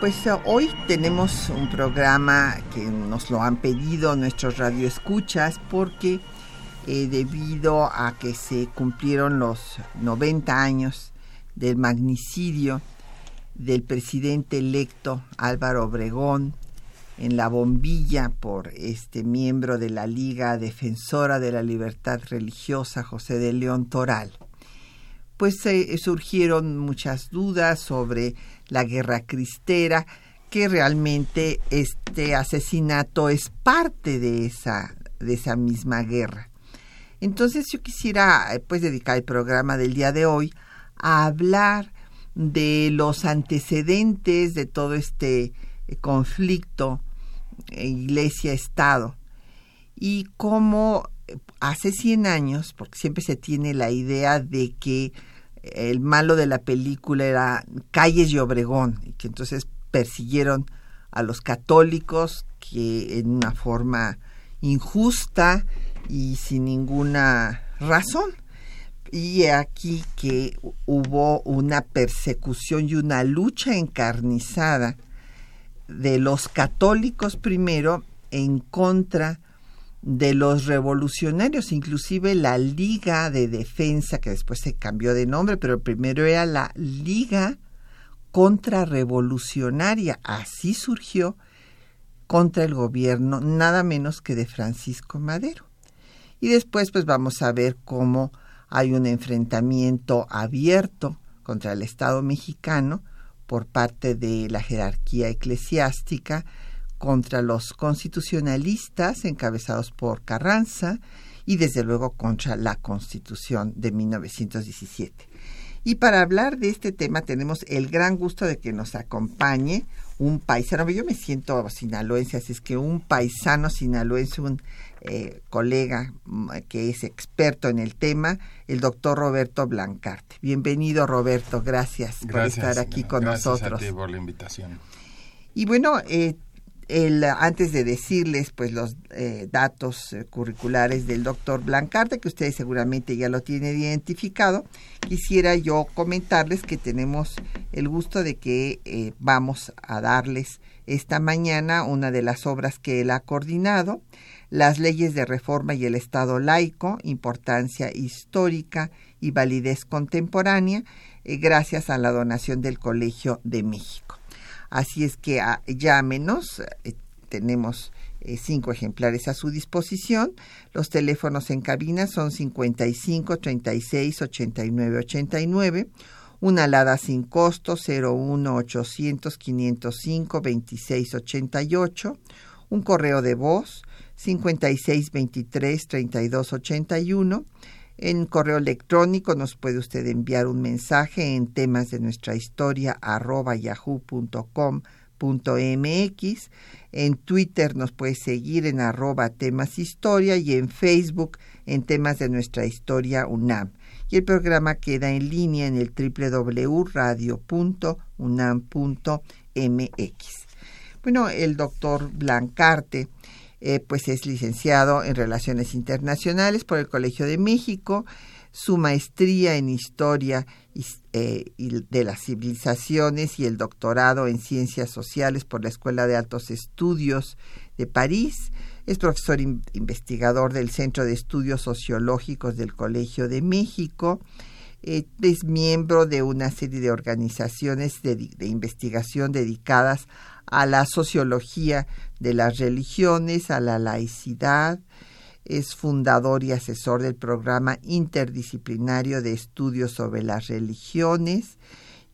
Pues eh, hoy tenemos un programa que nos lo han pedido nuestros radioescuchas porque eh, debido a que se cumplieron los 90 años del magnicidio del presidente electo Álvaro Obregón en la bombilla por este miembro de la Liga Defensora de la Libertad Religiosa José de León Toral pues eh, surgieron muchas dudas sobre la guerra cristera, que realmente este asesinato es parte de esa, de esa misma guerra. Entonces yo quisiera eh, pues dedicar el programa del día de hoy a hablar de los antecedentes de todo este eh, conflicto iglesia-estado y cómo hace 100 años, porque siempre se tiene la idea de que el malo de la película era Calles y Obregón, y que entonces persiguieron a los católicos que en una forma injusta y sin ninguna razón. Y aquí que hubo una persecución y una lucha encarnizada de los católicos primero en contra de los revolucionarios, inclusive la Liga de Defensa, que después se cambió de nombre, pero primero era la Liga Contrarrevolucionaria, así surgió contra el gobierno, nada menos que de Francisco Madero. Y después pues vamos a ver cómo hay un enfrentamiento abierto contra el Estado mexicano por parte de la jerarquía eclesiástica, contra los constitucionalistas encabezados por Carranza y desde luego contra la Constitución de 1917. Y para hablar de este tema tenemos el gran gusto de que nos acompañe un paisano, yo me siento sinaloense, así es que un paisano sinaloense, un eh, colega mm, que es experto en el tema, el doctor Roberto Blancarte. Bienvenido Roberto, gracias, por estar aquí con nosotros. Gracias por la invitación. Y bueno, eh, el, antes de decirles pues los eh, datos eh, curriculares del doctor Blancarte, que ustedes seguramente ya lo tienen identificado, quisiera yo comentarles que tenemos el gusto de que eh, vamos a darles esta mañana una de las obras que él ha coordinado, Las leyes de reforma y el Estado laico, importancia histórica y validez contemporánea, gracias a la donación del Colegio de México. Así es que ah, llámenos, eh, tenemos eh, cinco ejemplares a su disposición. Los teléfonos en cabina son 55 36 89 89. Una alada sin costo 01 800 505 26 88. Un correo de voz 56 23 32 81 en correo electrónico nos puede usted enviar un mensaje en temas de nuestra historia arroba yahoo.com.mx. En Twitter nos puede seguir en arroba temas historia y en Facebook en temas de nuestra historia UNAM. Y el programa queda en línea en el www.radio.unam.mx. Bueno, el doctor Blancarte eh, pues es licenciado en Relaciones Internacionales por el Colegio de México, su maestría en Historia eh, de las Civilizaciones y el doctorado en Ciencias Sociales por la Escuela de Altos Estudios de París. Es profesor investigador del Centro de Estudios Sociológicos del Colegio de México. Eh, es miembro de una serie de organizaciones de, investigación dedicadas a la sociología de las religiones, a la laicidad. Es fundador y asesor del programa interdisciplinario de estudios sobre las religiones,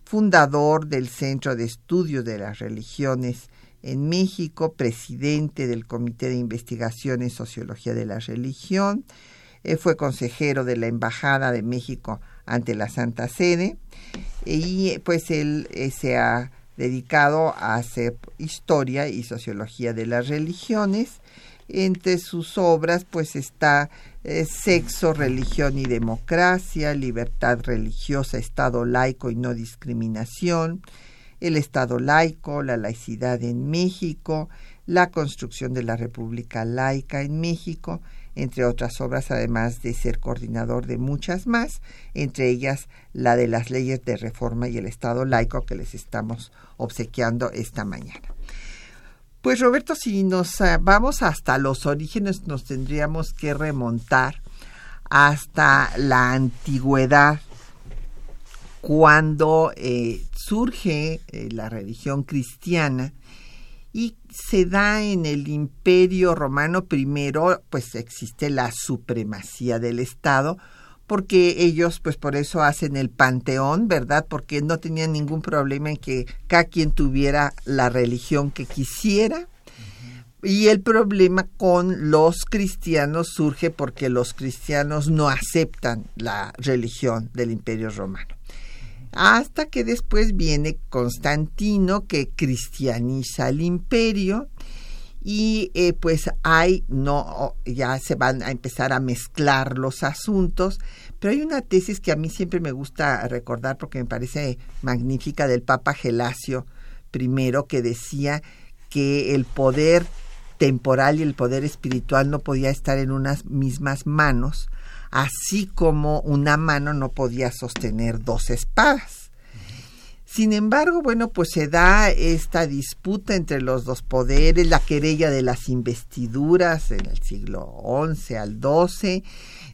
fundador del Centro de Estudios de las Religiones en México, presidente del Comité de Investigación en Sociología de la Religión, eh, fue consejero de la Embajada de México ante la Santa Sede y pues él eh, se ha dedicado a hacer historia y sociología de las religiones. Entre sus obras pues está eh, Sexo, Religión y Democracia, Libertad Religiosa, Estado laico y no discriminación, El Estado laico, la laicidad en México, la construcción de la República laica en México, entre otras obras, además de ser coordinador de muchas más, entre ellas la de las leyes de reforma y el Estado laico que les estamos obsequiando esta mañana. Pues Roberto, si nos ah, vamos hasta los orígenes, nos tendríamos que remontar hasta la antigüedad, cuando eh, surge eh, la religión cristiana se da en el imperio romano primero, pues existe la supremacía del Estado, porque ellos pues por eso hacen el panteón, ¿verdad? Porque no tenían ningún problema en que cada quien tuviera la religión que quisiera. Y el problema con los cristianos surge porque los cristianos no aceptan la religión del imperio romano hasta que después viene Constantino que cristianiza el imperio y eh, pues hay no ya se van a empezar a mezclar los asuntos. Pero hay una tesis que a mí siempre me gusta recordar porque me parece magnífica del Papa Gelasio I que decía que el poder temporal y el poder espiritual no podía estar en unas mismas manos así como una mano no podía sostener dos espadas. Sin embargo, bueno, pues se da esta disputa entre los dos poderes, la querella de las investiduras en el siglo XI al XII,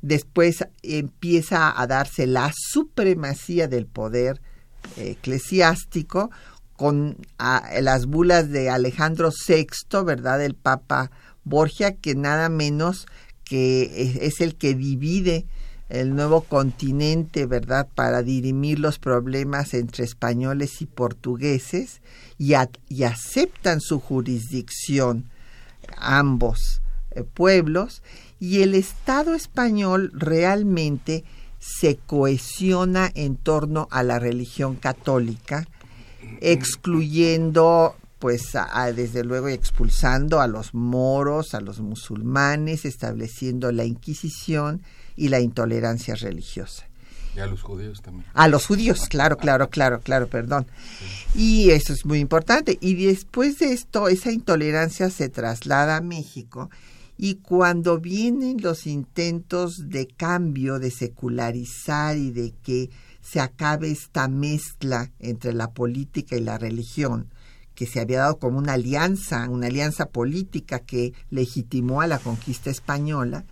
después empieza a darse la supremacía del poder eclesiástico con las bulas de Alejandro VI, ¿verdad? El Papa Borgia, que nada menos que es el que divide el nuevo continente, ¿verdad?, para dirimir los problemas entre españoles y portugueses y, aceptan su jurisdicción ambos eh, pueblos y el Estado español realmente se cohesiona en torno a la religión católica, excluyendo pues desde luego expulsando a los moros, a los musulmanes, estableciendo la Inquisición y la intolerancia religiosa. Y a los judíos también. A los judíos, claro, claro, claro, claro, perdón. Y eso es muy importante. Y después de esto, esa intolerancia se traslada a México y cuando vienen los intentos de cambio, de secularizar y de que se acabe esta mezcla entre la política y la religión, que se había dado como una alianza, una alianza política que legitimó a la conquista española,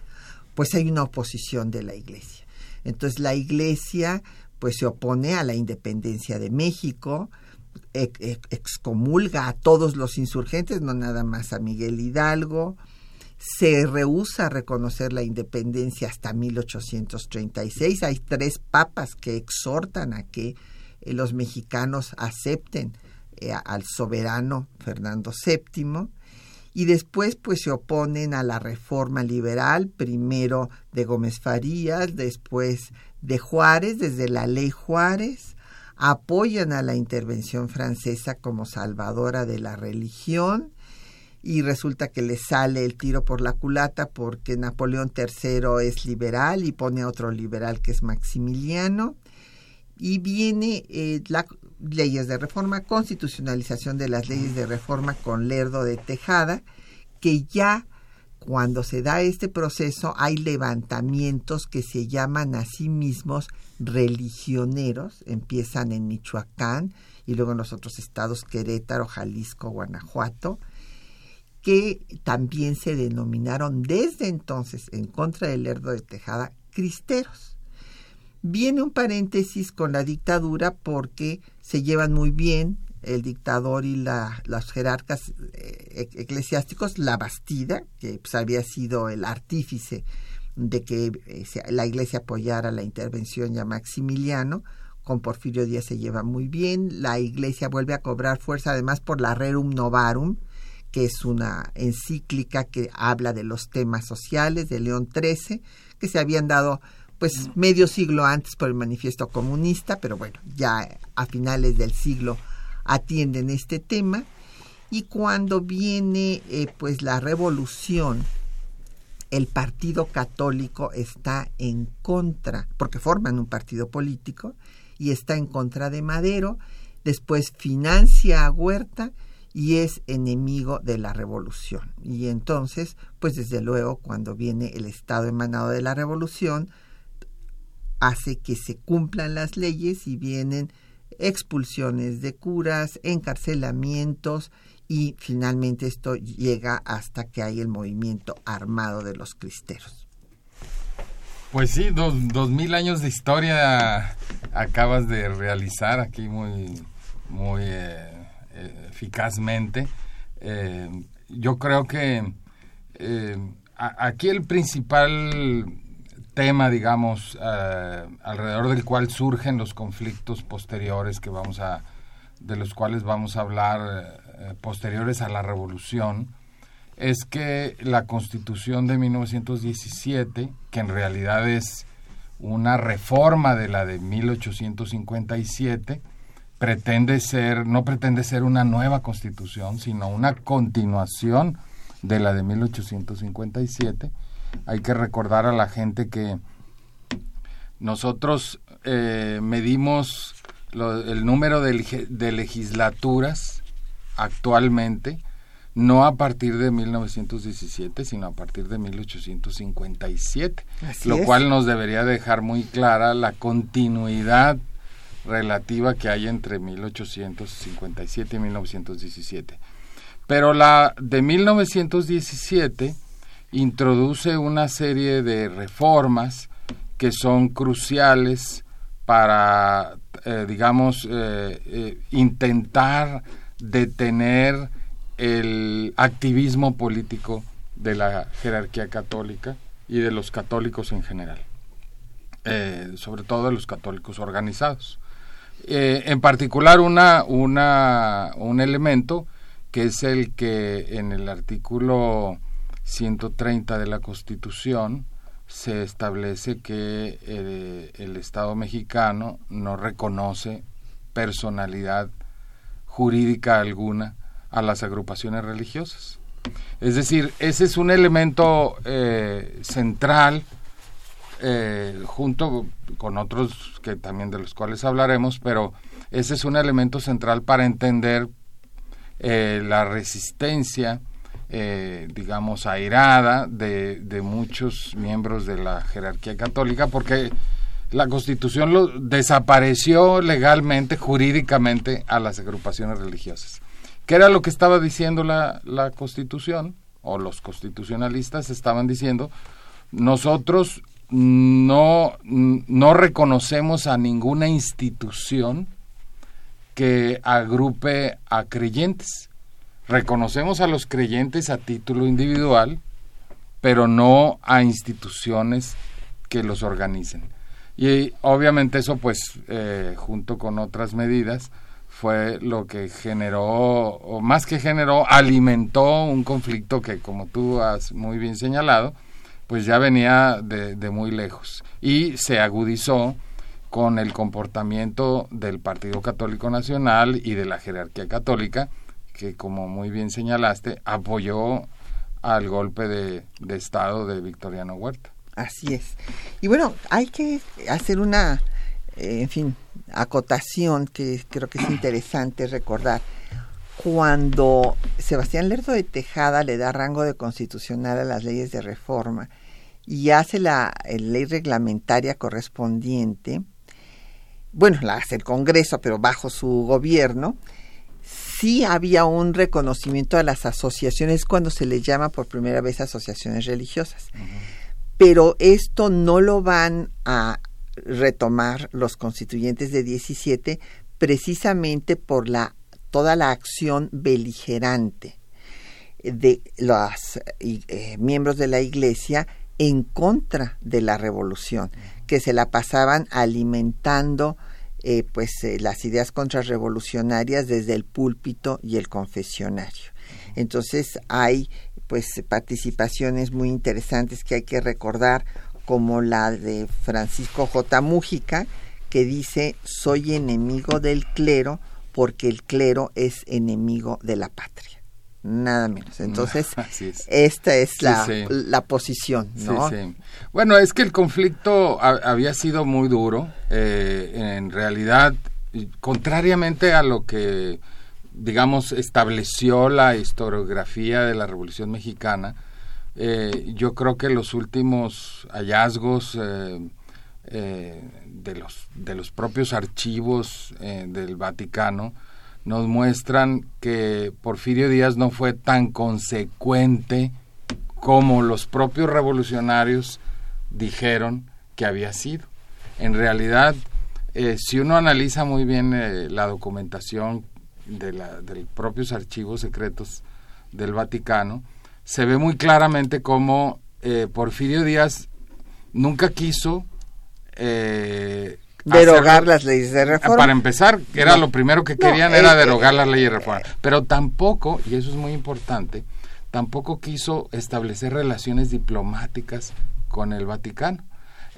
pues hay una oposición de la Iglesia. Entonces la Iglesia pues se opone a la independencia de México, excomulga a todos los insurgentes, no nada más a Miguel Hidalgo, se rehúsa a reconocer la independencia hasta 1836. Hay tres papas que exhortan a que eh, los mexicanos acepten eh, al soberano Fernando VII y después pues se oponen a la reforma liberal, primero de Gómez Farías, después de Juárez, desde la ley Juárez, apoyan a la intervención francesa como salvadora de la religión y resulta que le sale el tiro por la culata porque Napoleón III es liberal y pone a otro liberal que es Maximiliano y viene eh, la leyes de reforma, constitucionalización de las leyes de reforma con Lerdo de Tejada, que ya cuando se da este proceso hay levantamientos que se llaman a sí mismos religioneros, empiezan en Michoacán y luego en los otros estados Querétaro, Jalisco, Guanajuato, que también se denominaron desde entonces en contra del Lerdo de Tejada cristeros Viene un paréntesis con la dictadura porque se llevan muy bien el dictador y la, los jerarcas eh, eclesiásticos, la Bastida, que pues, había sido el artífice de que eh, la iglesia apoyara la intervención ya Maximiliano, con Porfirio Díaz se lleva muy bien, la iglesia vuelve a cobrar fuerza además por la Rerum Novarum, que es una encíclica que habla de los temas sociales de León XIII, que se habían dado pues medio siglo antes por el manifiesto comunista, pero bueno, ya a finales del siglo atienden este tema. Y cuando viene eh, pues la revolución el partido católico está en contra porque forman un partido político y está en contra de Madero después financia a Huerta y es enemigo de la revolución. Y entonces pues desde luego cuando viene el estado emanado de la revolución hace que se cumplan las leyes y vienen expulsiones de curas, encarcelamientos y finalmente esto llega hasta que hay el movimiento armado de los cristeros. Pues sí, dos, mil años de historia acabas de realizar aquí muy, muy eh, eh, eficazmente. Eh, yo creo que aquí el principal tema, digamos, eh, alrededor del cual surgen los conflictos posteriores que vamos a, de los cuales vamos a hablar eh, posteriores a la revolución, es que la Constitución de 1917, que en realidad es una reforma de la de 1857, pretende ser, no pretende ser una nueva constitución, sino una continuación de la de 1857 hay que recordar a la gente que nosotros eh, medimos el número de, de, legislaturas actualmente, no a partir de 1917, sino a partir de 1857, lo cual nos debería dejar muy clara la continuidad relativa que hay entre 1857 y 1917. Pero la de 1917 introduce una serie de reformas que son cruciales para, eh, digamos, eh, eh, intentar detener el activismo político de la jerarquía católica y de los católicos en general, sobre todo de los católicos organizados. en particular, una, una, un elemento que es el que en el artículo 130 de la Constitución se establece que eh, el Estado mexicano no reconoce personalidad jurídica alguna a las agrupaciones religiosas. Es decir, ese es un elemento eh, central eh, junto con otros que también de los cuales hablaremos, pero ese es un elemento central para entender la resistencia eh, digamos, airada de, muchos miembros de la jerarquía católica, porque la Constitución desapareció legalmente, jurídicamente, a las agrupaciones religiosas. ¿Qué era lo que estaba diciendo la, la Constitución? O los constitucionalistas estaban diciendo, nosotros no, no reconocemos a ninguna institución que agrupe a creyentes reconocemos a los creyentes a título individual, pero no a instituciones que los organicen. Y obviamente eso, pues, eh, junto con otras medidas, fue lo que generó, o más que generó, alimentó un conflicto que, como tú has muy bien señalado, pues ya venía de, de muy lejos y se agudizó con el comportamiento del Partido Católico Nacional y de la jerarquía católica, que como muy bien señalaste, apoyó al golpe de, Estado de Victoriano Huerta. Así es. Y bueno, hay que hacer una, eh, en fin, acotación que creo que es interesante recordar. Cuando Sebastián Lerdo de Tejada le da rango de constitucional a las leyes de reforma y hace la ley reglamentaria correspondiente, bueno, la hace el Congreso, pero bajo su gobierno, sí había un reconocimiento a las asociaciones cuando se les llama por primera vez asociaciones religiosas. Pero esto no lo van a retomar los constituyentes de 17 precisamente por la toda la acción beligerante de los eh, miembros de la Iglesia en contra de la revolución, que se la pasaban alimentando eh, pues eh, las ideas contrarrevolucionarias desde el púlpito y el confesionario. Entonces hay pues participaciones muy interesantes que hay que recordar como la de Francisco J. Mújica que dice soy enemigo del clero porque el clero es enemigo de la patria. Nada menos. Entonces, esta es la, la posición, ¿no? Bueno, es que el conflicto había sido muy duro. Eh, en realidad, contrariamente a lo que, digamos, estableció la historiografía de la Revolución Mexicana, eh, yo creo que los últimos hallazgos eh, de, los, de los propios archivos del Vaticano nos muestran que Porfirio Díaz no fue tan consecuente como los propios revolucionarios dijeron que había sido. En realidad, eh, si uno analiza muy bien eh, la documentación de, la, de los propios archivos secretos del Vaticano, se ve muy claramente cómo eh, Porfirio Díaz nunca quiso derogar las leyes de reforma. Para empezar, era lo primero que querían era derogar las leyes de reforma. Pero tampoco, y eso es muy importante, tampoco quiso establecer relaciones diplomáticas con el Vaticano.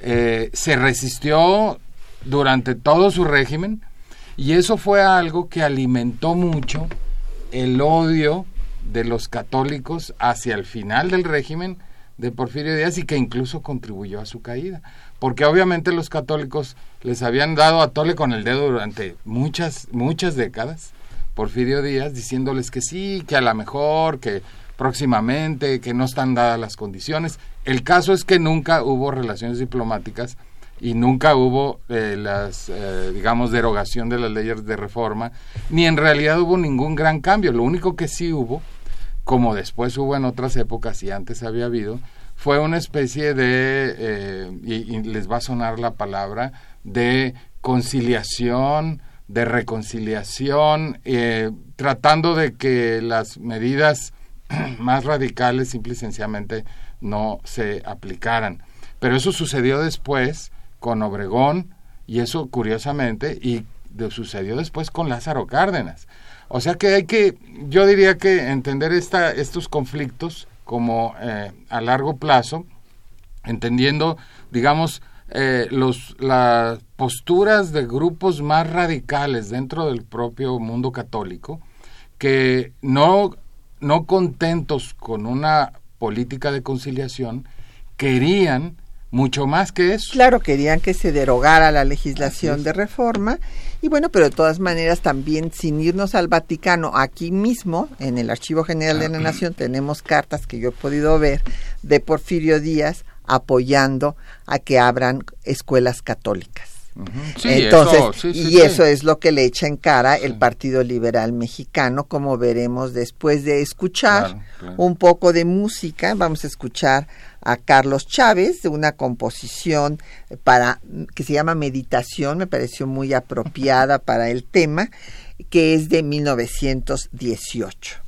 Eh, se resistió durante todo su régimen y eso fue algo que alimentó mucho el odio de los católicos hacia el final del régimen de Porfirio Díaz y que incluso contribuyó a su caída porque obviamente los católicos les habían dado a tole con el dedo durante muchas, muchas décadas, Porfirio Díaz, diciéndoles que sí, que a lo mejor, que próximamente, que no están dadas las condiciones. El caso es que nunca hubo relaciones diplomáticas y nunca hubo eh, las, eh, digamos, derogación de las leyes de reforma, ni en realidad hubo ningún gran cambio. Lo único que sí hubo, como después hubo en otras épocas y antes había habido, fue una especie de, eh, y, les va a sonar la palabra, de conciliación, de reconciliación, eh, tratando de que las medidas más radicales simple y sencillamente no se aplicaran. Pero eso sucedió después con Obregón y eso curiosamente y sucedió después con Lázaro Cárdenas. O sea que hay que, yo diría que entender esta, estos conflictos como eh, a largo plazo, entendiendo, digamos, eh, los, las posturas de grupos más radicales dentro del propio mundo católico, que no, no contentos con una política de conciliación, querían mucho más que eso. Claro, querían que se derogara la legislación de reforma y bueno, pero de todas maneras también sin irnos al Vaticano, aquí mismo en el Archivo General de la Nación tenemos cartas que yo he podido ver de Porfirio Díaz apoyando a que abran escuelas católicas. Entonces, y eso es lo que le echa en cara el Partido Liberal Mexicano, como veremos después de escuchar un poco de música. Vamos a escuchar a Carlos Chávez de una composición para que se llama Meditación, me pareció muy apropiada para el tema, que es de 1918.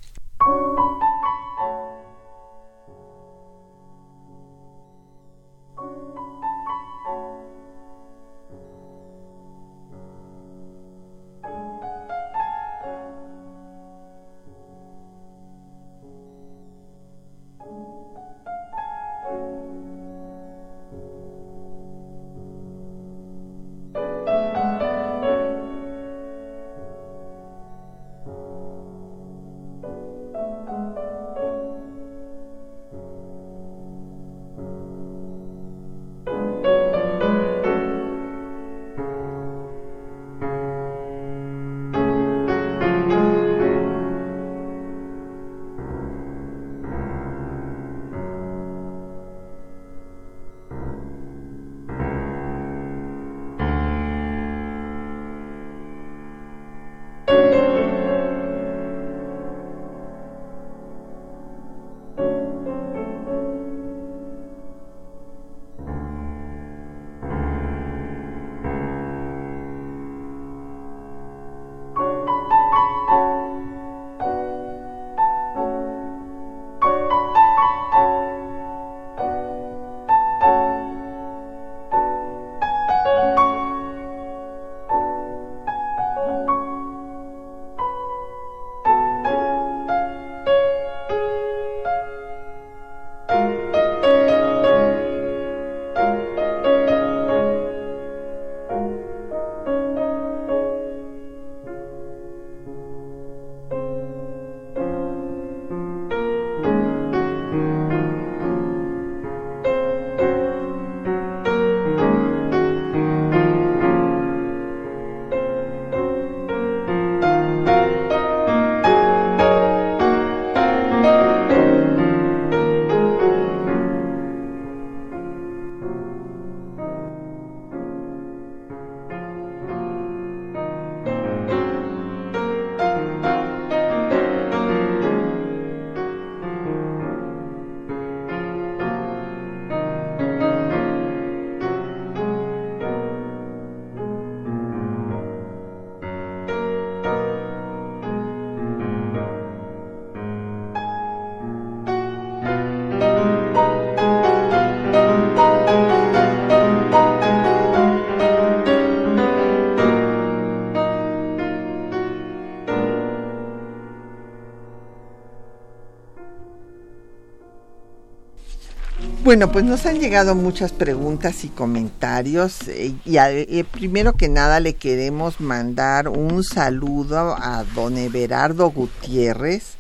Bueno, pues nos han llegado muchas preguntas y comentarios eh, y eh, primero que nada le queremos mandar un saludo a don Everardo Gutiérrez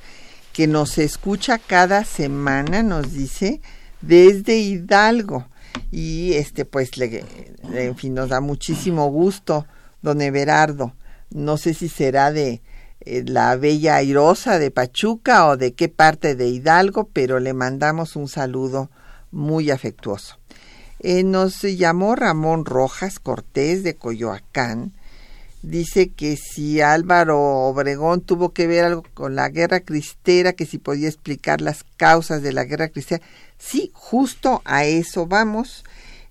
que nos escucha cada semana, nos dice, desde Hidalgo y este pues le, en fin nos da muchísimo gusto don Everardo. No sé si será de eh, la bella airosa de Pachuca o de qué parte de Hidalgo, pero le mandamos un saludo muy afectuoso. Eh, nos llamó Ramón Rojas Cortés de Coyoacán. Dice que si Álvaro Obregón tuvo que ver algo con la guerra cristera, que si podía explicar las causas de la guerra cristera. Sí, justo a eso vamos.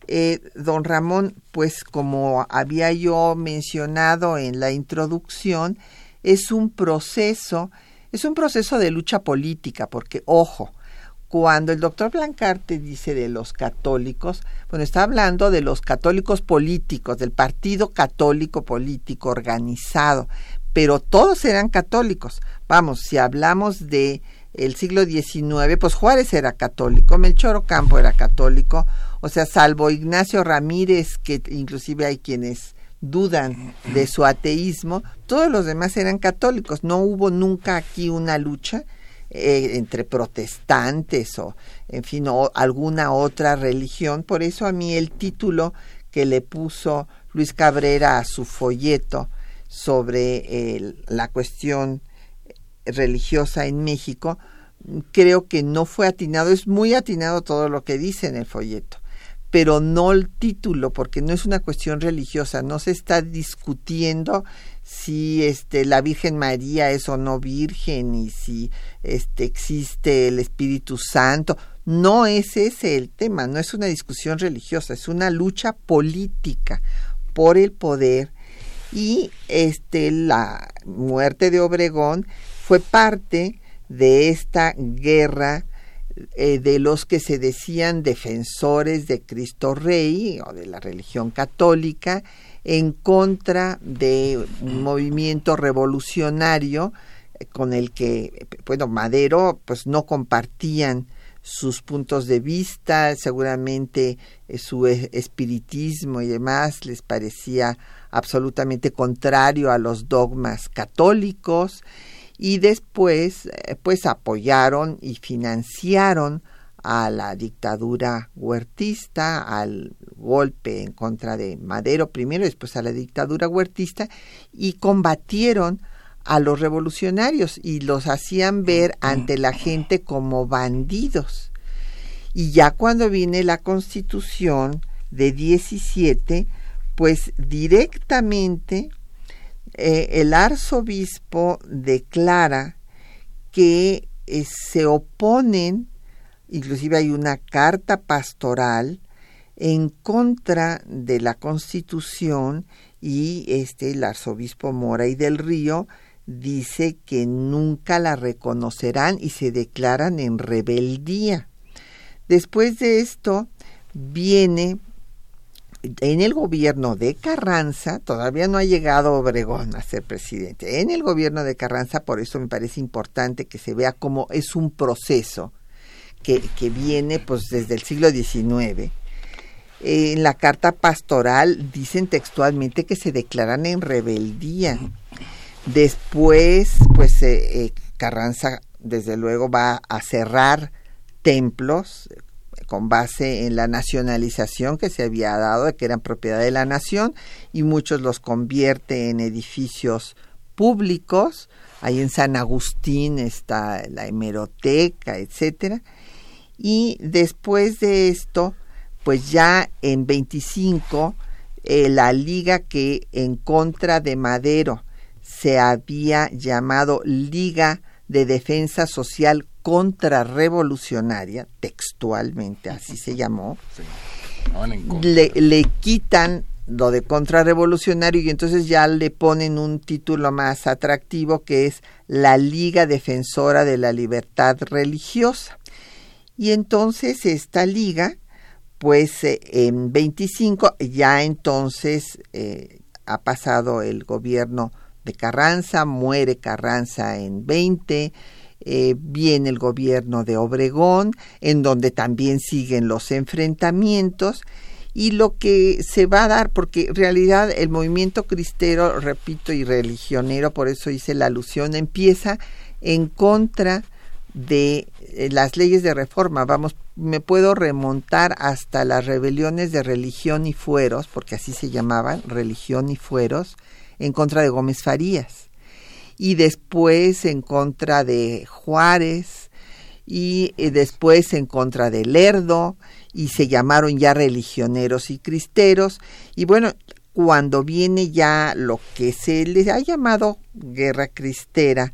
Eh, don Ramón, pues como había yo mencionado en la introducción, es un proceso, es un proceso de lucha política, porque, ojo, cuando el doctor Blancarte dice de los católicos, bueno, está hablando de los católicos políticos, del partido católico político organizado, pero todos eran católicos. Vamos, si hablamos de el siglo XIX, pues Juárez era católico, Melchor Ocampo era católico, o sea, salvo Ignacio Ramírez, que inclusive hay quienes dudan de su ateísmo, todos los demás eran católicos. No hubo nunca aquí una lucha eh, entre protestantes o, en fin, o alguna otra religión. Por eso a mí el título que le puso Luis Cabrera a su folleto sobre la cuestión religiosa en México, creo que no fue atinado. Es muy atinado todo lo que dice en el folleto pero no el título, porque no es una cuestión religiosa, no se está discutiendo si este la Virgen María es o no virgen y si este existe el Espíritu Santo. No es ese el tema, no es una discusión religiosa, es una lucha política por el poder y este la muerte de Obregón fue parte de esta guerra eh, de los que se decían defensores de Cristo Rey o de la religión católica en contra de un movimiento revolucionario eh, con el que, bueno, Madero pues no compartían sus puntos de vista, seguramente eh, su espiritismo y demás les parecía absolutamente contrario a los dogmas católicos y después eh, pues apoyaron y financiaron a la dictadura huertista, al golpe en contra de Madero primero, después a la dictadura huertista y combatieron a los revolucionarios y los hacían ver ante la gente como bandidos. Y ya cuando viene la constitución de 17, pues directamente eh, el arzobispo declara que eh, se oponen, inclusive hay una carta pastoral en contra de la constitución y este el arzobispo Mora y del Río dice que nunca la reconocerán y se declaran en rebeldía. Después de esto viene en el gobierno de Carranza, todavía no ha llegado Obregón a ser presidente, en el gobierno de Carranza, por eso me parece importante que se vea como es un proceso que, viene pues desde el siglo XIX. En la carta pastoral dicen textualmente que se declaran en rebeldía. Después, pues eh, eh, Carranza desde luego va a cerrar templos, con base en la nacionalización que se había dado, de que eran propiedad de la nación, y muchos los convierte en edificios públicos. Ahí en San Agustín está la hemeroteca, etcétera. Y después de esto, pues ya en 25, eh, la liga que en contra de Madero se había llamado Liga de Defensa Social contrarrevolucionaria, textualmente así se llamó, le, le quitan lo de contrarrevolucionario y entonces ya le ponen un título más atractivo que es la Liga Defensora de la Libertad Religiosa. Y entonces esta liga, pues eh, en 25, ya entonces eh, ha pasado el gobierno de Carranza, muere Carranza en 20, eh, viene el gobierno de Obregón, en donde también siguen los enfrentamientos, y lo que se va a dar, porque en realidad el movimiento cristero, repito, y religionero, por eso hice la alusión, empieza en contra eh, las leyes de reforma. Vamos, me puedo remontar hasta las rebeliones de religión y fueros, porque así se llamaban, religión y fueros, en contra de Gómez Farías. Y después en contra de Juárez, y eh, después en contra de Lerdo, y se llamaron ya religioneros y cristeros. Y bueno, cuando viene ya lo que se les ha llamado guerra cristera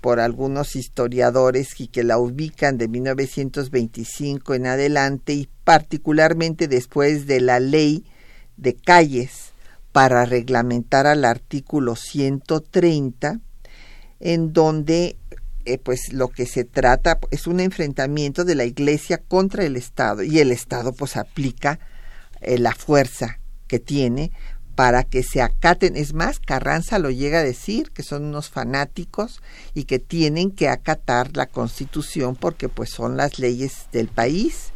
por algunos historiadores y que la ubican de 1925 en adelante y particularmente después de la ley de calles para reglamentar al artículo 130 en donde eh, pues lo que se trata es un enfrentamiento de la Iglesia contra el Estado y el Estado pues aplica eh, la fuerza que tiene para que se acaten. Es más, Carranza lo llega a decir, que son unos fanáticos y que tienen que acatar la Constitución porque pues son las leyes del país.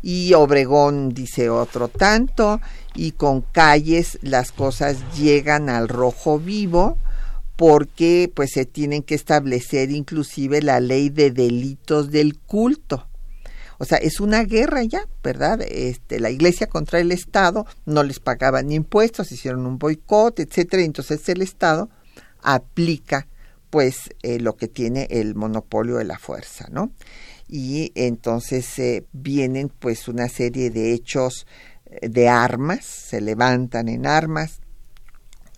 Y Obregón dice otro tanto, y con calles las cosas llegan al rojo vivo, porque pues se tienen que establecer inclusive la ley de delitos del culto. O sea, es una guerra ya, ¿verdad? Este, la iglesia contra el Estado, no les pagaban impuestos, hicieron un boicot, etcétera, entonces el Estado aplica pues eh, lo que tiene el monopolio de la fuerza, ¿no? Y entonces eh, vienen pues una serie de hechos eh, de armas, se levantan en armas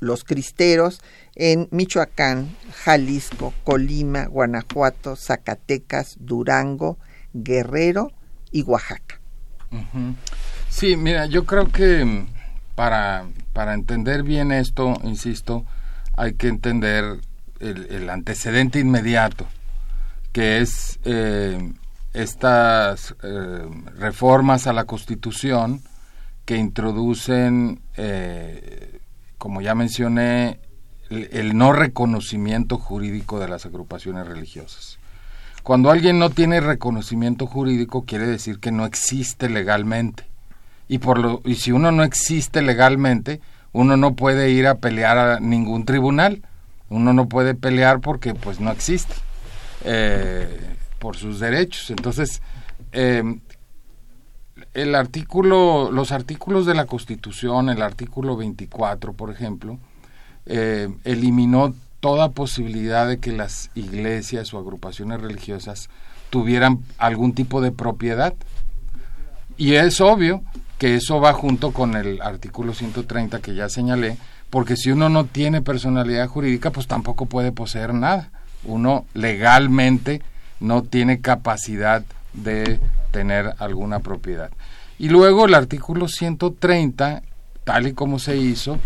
los cristeros en Michoacán, Jalisco, Colima, Guanajuato, Zacatecas, Durango, Guerrero y Oaxaca. Sí, mira, yo creo que mm, para, para entender bien esto, insisto, hay que entender el, antecedente inmediato, que es eh, estas eh, reformas a la Constitución que introducen, eh, como ya mencioné, el, no reconocimiento jurídico de las agrupaciones religiosas. Cuando alguien no tiene reconocimiento jurídico quiere decir que no existe legalmente. Y, por lo, y si uno no existe legalmente, uno no puede ir a pelear a ningún tribunal. Uno no puede pelear porque pues no existe eh, por sus derechos. Entonces, em, el artículo, los artículos de la Constitución, el artículo 24, por ejemplo, eh, eliminó toda posibilidad de que las iglesias o agrupaciones religiosas tuvieran algún tipo de propiedad. Y es obvio que eso va junto con el artículo 130 que ya señalé, porque si uno no tiene personalidad jurídica, pues tampoco puede poseer nada. Uno legalmente no tiene capacidad de tener alguna propiedad. Y luego el artículo 130, tal y como se hizo,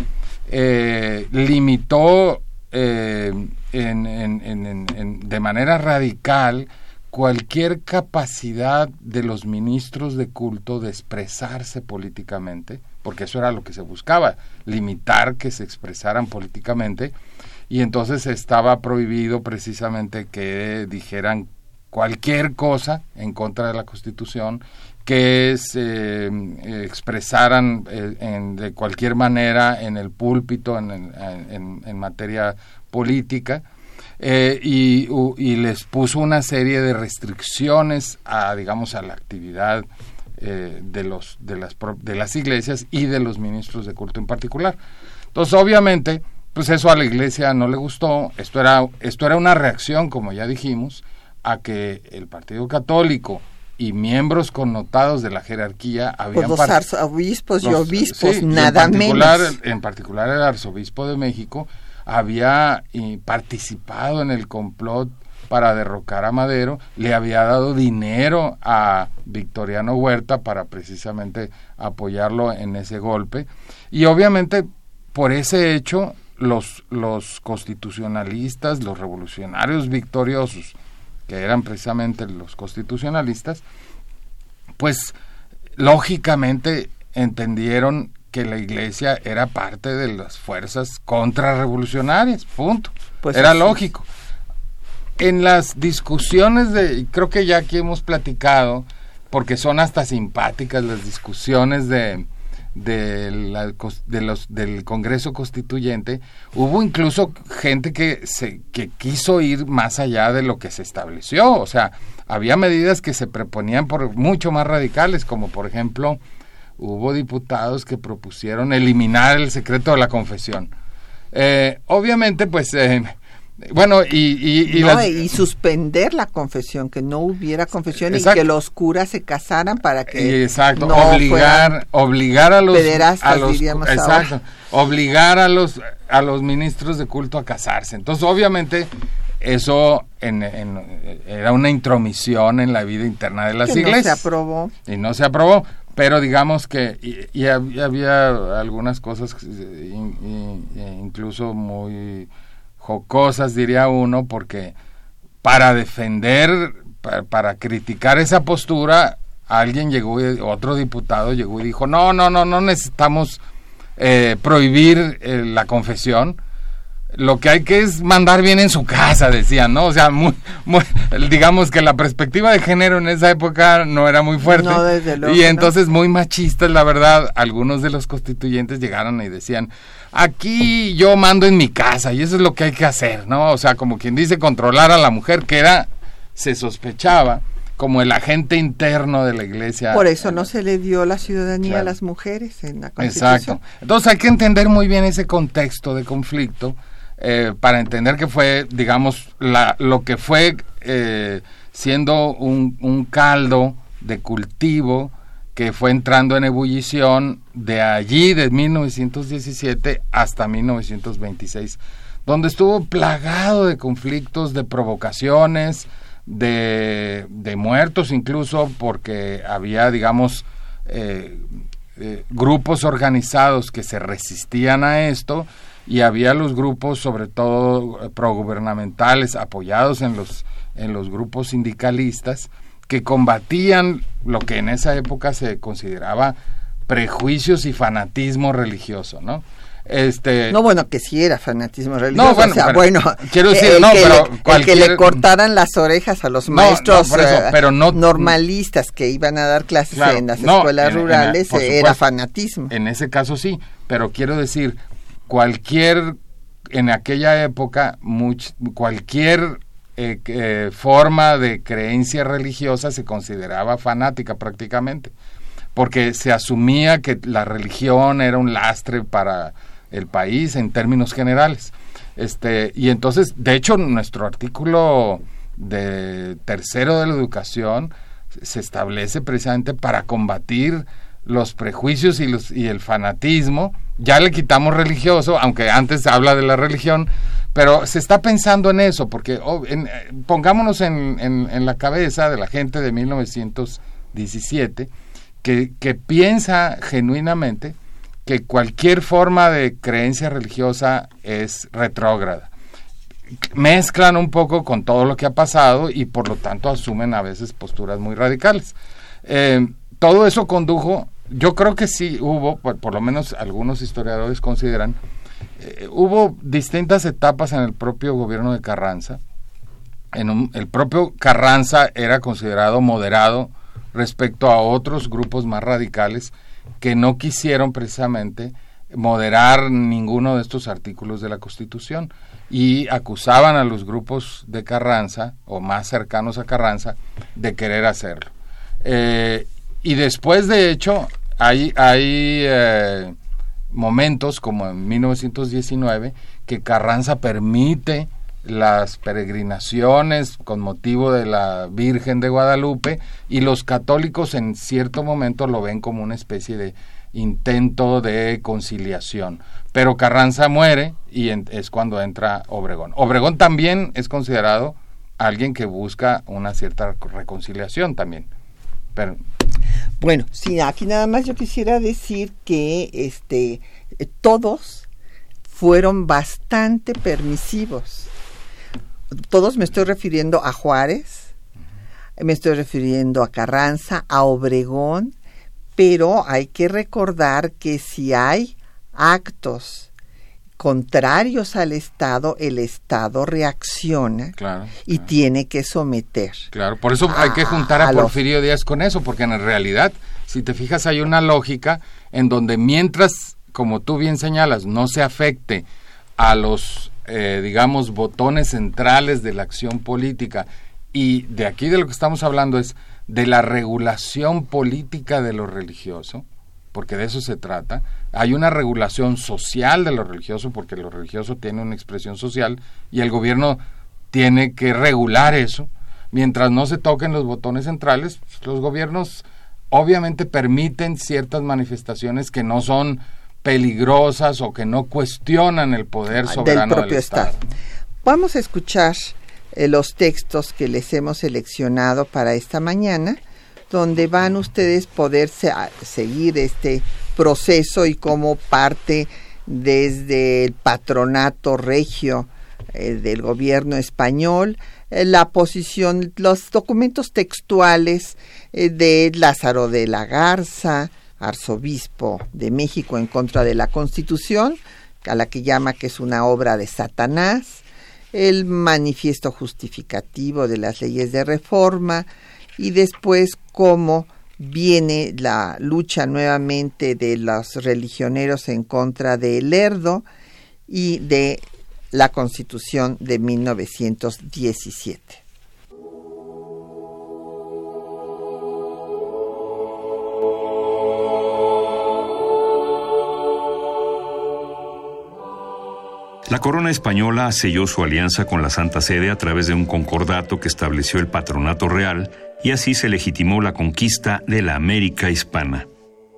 eh, limitó eh, de manera radical cualquier capacidad de los ministros de culto de expresarse políticamente, porque eso era lo que se buscaba, limitar que se expresaran políticamente, y entonces estaba prohibido precisamente que dijeran cualquier cosa en contra de la Constitución que se eh, expresaran eh, de cualquier manera en el púlpito, en, materia política, eh, y, les puso una serie de restricciones a, digamos, a la actividad de, los, de, las, de las iglesias y de los ministros de culto en particular. Entonces, obviamente, pues eso a la iglesia no le gustó, esto era, esto era una reacción, como ya dijimos, a que el Partido Católico y miembros connotados de la jerarquía habían los arzobispos y obispos nada en menos. en particular el arzobispo de México había eh, participado en el complot para derrocar a Madero, le había dado dinero a Victoriano Huerta para precisamente apoyarlo en ese golpe. Y obviamente por ese hecho los los constitucionalistas, los revolucionarios victoriosos que eran precisamente los constitucionalistas, pues lógicamente entendieron que la iglesia era parte de las fuerzas contrarrevolucionarias, punto. Pues era lógico. en las discusiones de, creo que ya aquí hemos platicado, porque son hasta simpáticas las discusiones de, de, la, del Congreso Constituyente, hubo incluso gente que, se, que quiso ir más allá de lo que se estableció. O sea, había medidas que se proponían por mucho más radicales, como por ejemplo, hubo diputados que propusieron eliminar el secreto de la confesión. Eh, obviamente, pues eh, bueno, y... Y, suspender la confesión, que no hubiera confesión y que los curas se casaran para que... Exacto, obligar, obligar a los... a los exacto, obligar a los, a los ministros de culto a casarse. Entonces, obviamente, eso en, era una intromisión en la vida interna de las iglesias. No se aprobó. Y no se aprobó. Pero digamos que y, había algunas cosas incluso muy cosas diría uno, porque para defender, para, criticar esa postura, alguien llegó, otro diputado llegó y dijo, no, no, no, no necesitamos eh, prohibir eh, la confesión, lo que hay que es mandar bien en su casa, decían, ¿no? O sea, muy, digamos que la perspectiva de género en esa época no era muy fuerte. y entonces muy machistas, la verdad, algunos de los constituyentes llegaron y decían, aquí yo mando en mi casa y eso es lo que hay que hacer, ¿no? O sea, como quien dice, controlar a la mujer, que era, se sospechaba, como el agente interno de la iglesia. Por eso no se le dio la ciudadanía a las mujeres en la Constitución. Exacto. Entonces hay que entender muy bien ese contexto de conflicto eh, para entender que fue, digamos, la, lo que fue eh, siendo un, un caldo de cultivo que fue entrando en ebullición de allí, de 1917 hasta 1926, donde estuvo plagado de conflictos, de provocaciones, de, muertos incluso, porque había, digamos, eh, eh, grupos organizados que se resistían a esto y había los grupos, sobre todo progubernamentales, apoyados en los, en los grupos sindicalistas, que combatían lo que en esa época se consideraba prejuicios y fanatismo religioso, ¿no? Este, no, bueno, que sí era fanatismo religioso. No, bueno, o sea, bueno quiero decir, no, que pero le, el que le cortaran las orejas a los maestros eh, pero no, normalistas que iban a dar clases en las escuelas rurales era fanatismo. En ese caso sí, pero quiero decir, cualquier, en aquella época, much, cualquier eh, forma de creencia religiosa se consideraba fanática prácticamente, porque se asumía que la religión era un lastre para el país en términos generales. Este, y entonces, de hecho, nuestro artículo de tercero de la educación se establece precisamente para combatir los prejuicios y, los, y el fanatismo. Ya le quitamos religioso, aunque antes habla de la religión, pero se está pensando en eso, porque oh, en, eh, pongámonos en, la cabeza de la gente de 1917 que, que piensa genuinamente que cualquier forma de creencia religiosa es retrógrada. Mezclan un poco con todo lo que ha pasado y por lo tanto asumen a veces posturas muy radicales. Eh, todo eso condujo, yo creo que sí hubo, por lo menos algunos historiadores consideran, eh, hubo distintas etapas en el propio gobierno de Carranza. El propio Carranza era considerado moderado respecto a otros grupos más radicales que no quisieron precisamente moderar ninguno de estos artículos de la Constitución y acusaban a los grupos de Carranza o más cercanos a Carranza de querer hacerlo. Eh, y después, de hecho, hay, hay eh, momentos, como en 1919, que Carranza permite las peregrinaciones con motivo de la Virgen de Guadalupe y los católicos en cierto momento lo ven como una especie de intento de conciliación. Pero Carranza muere y es cuando entra Obregón. Obregón también es considerado alguien que busca una cierta reconciliación también. Pero bueno, sí, aquí nada más yo quisiera decir que este todos fueron bastante permisivos. Todos me estoy refiriendo a Juárez, me estoy refiriendo a Carranza, a Obregón, pero hay que recordar que si hay actos contrarios al Estado, el Estado reacciona y tiene que someter. Claro, por eso hay que juntar a, Porfirio Díaz con eso, porque en realidad, si te fijas, hay una lógica en donde mientras, como tú bien señalas, no se afecte a los, eh, digamos, botones centrales de la acción política, y de aquí de lo que estamos hablando es de la regulación política de lo religioso, porque de eso se trata. Hay una regulación social de lo religioso, porque lo religioso tiene una expresión social y el gobierno tiene que regular eso. Mientras no se toquen los botones centrales, pues, los gobiernos obviamente permiten ciertas manifestaciones que no son peligrosas o que no cuestionan el poder soberano del, propio Estado. Vamos a escuchar eh, los textos que les hemos seleccionado para esta mañana donde van ustedes poder seguir este proceso y como parte desde el patronato regio eh, del gobierno español, eh, la posición, los documentos textuales eh, de Lázaro de la Garza, arzobispo de México en contra de la Constitución, a la que llama que es una obra de Satanás, el manifiesto justificativo de las leyes de reforma, y después cómo viene la lucha nuevamente de los religioneros en contra del Lerdo y de la Constitución de 1917. La corona española selló su alianza con la Santa Sede a través de un concordato que estableció el patronato real y así se legitimó la conquista de la América hispana.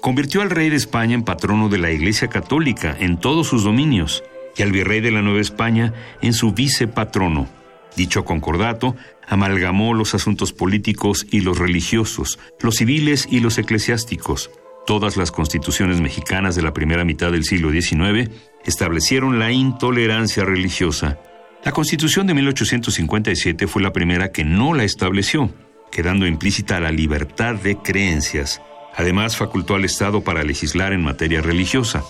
Convirtió al rey de España en patrono de la Iglesia Católica en todos sus dominios y al virrey de la Nueva España en su vicepatrono. Dicho concordato amalgamó los asuntos políticos y los religiosos, los civiles y los eclesiásticos, Todas las constituciones mexicanas de la primera mitad del siglo XIX establecieron la intolerancia religiosa. La constitución de 1857 fue la primera que no la estableció, quedando implícita la libertad de creencias. Además, facultó al Estado para legislar en materia religiosa.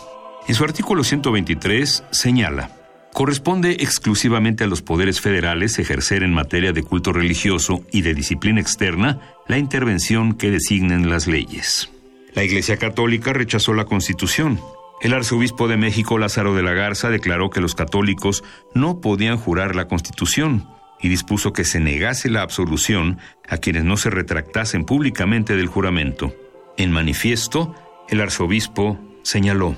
En su artículo 123 señala, corresponde exclusivamente a los poderes federales ejercer en materia de culto religioso y de disciplina externa la intervención que designen las leyes. La Iglesia Católica rechazó la Constitución. El arzobispo de México, Lázaro de la Garza, declaró que los católicos no podían jurar la Constitución y dispuso que se negase la absolución a quienes no se retractasen públicamente del juramento. En manifiesto, el arzobispo señaló,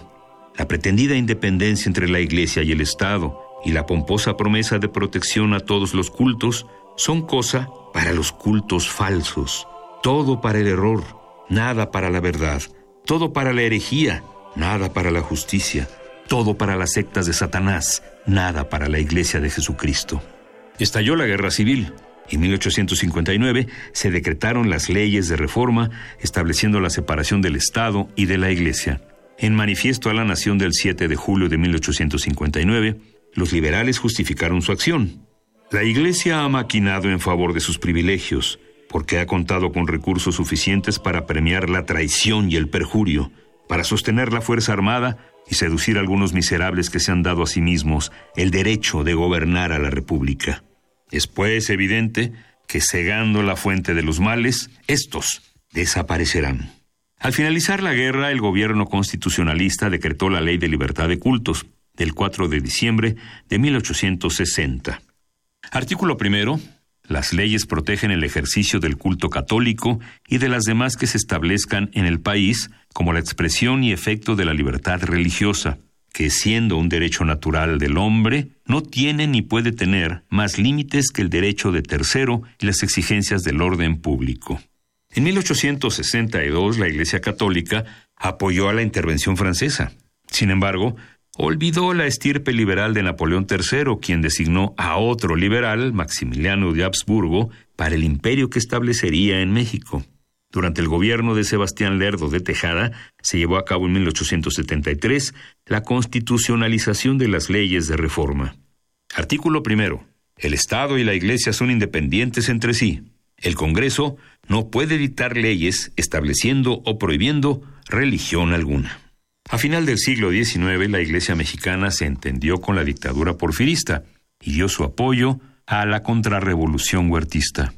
la pretendida independencia entre la Iglesia y el Estado y la pomposa promesa de protección a todos los cultos son cosa para los cultos falsos, todo para el error nada para la verdad, todo para la herejía, nada para la justicia, todo para las sectas de Satanás, nada para la iglesia de Jesucristo. Estalló la guerra civil. En 1859 se decretaron las leyes de reforma estableciendo la separación del Estado y de la Iglesia. En manifiesto a la Nación del 7 de julio de 1859, los liberales justificaron su acción. La Iglesia ha maquinado en favor de sus privilegios, porque ha contado con recursos suficientes para premiar la traición y el perjurio, para sostener la Fuerza Armada y seducir a algunos miserables que se han dado a sí mismos el derecho de gobernar a la República. Es pues evidente que cegando la fuente de los males, estos desaparecerán. Al finalizar la guerra, el gobierno constitucionalista decretó la Ley de Libertad de Cultos del 4 de diciembre de 1860. Artículo primero. Las leyes protegen el ejercicio del culto católico y de las demás que se establezcan en el país como la expresión y efecto de la libertad religiosa, que siendo un derecho natural del hombre, no tiene ni puede tener más límites que el derecho de tercero y las exigencias del orden público. En 1862 la Iglesia Católica apoyó a la intervención francesa. Sin embargo, Olvidó la estirpe liberal de Napoleón III, quien designó a otro liberal, Maximiliano de Habsburgo, para el imperio que establecería en México. Durante el gobierno de Sebastián Lerdo de Tejada, se llevó a cabo en 1873 la constitucionalización de las leyes de reforma. Artículo primero. El Estado y la Iglesia son independientes entre sí. El Congreso no puede dictar leyes estableciendo o prohibiendo religión alguna. A final del siglo XIX, la Iglesia mexicana se entendió con la dictadura porfirista y dio su apoyo a la contrarrevolución huertista.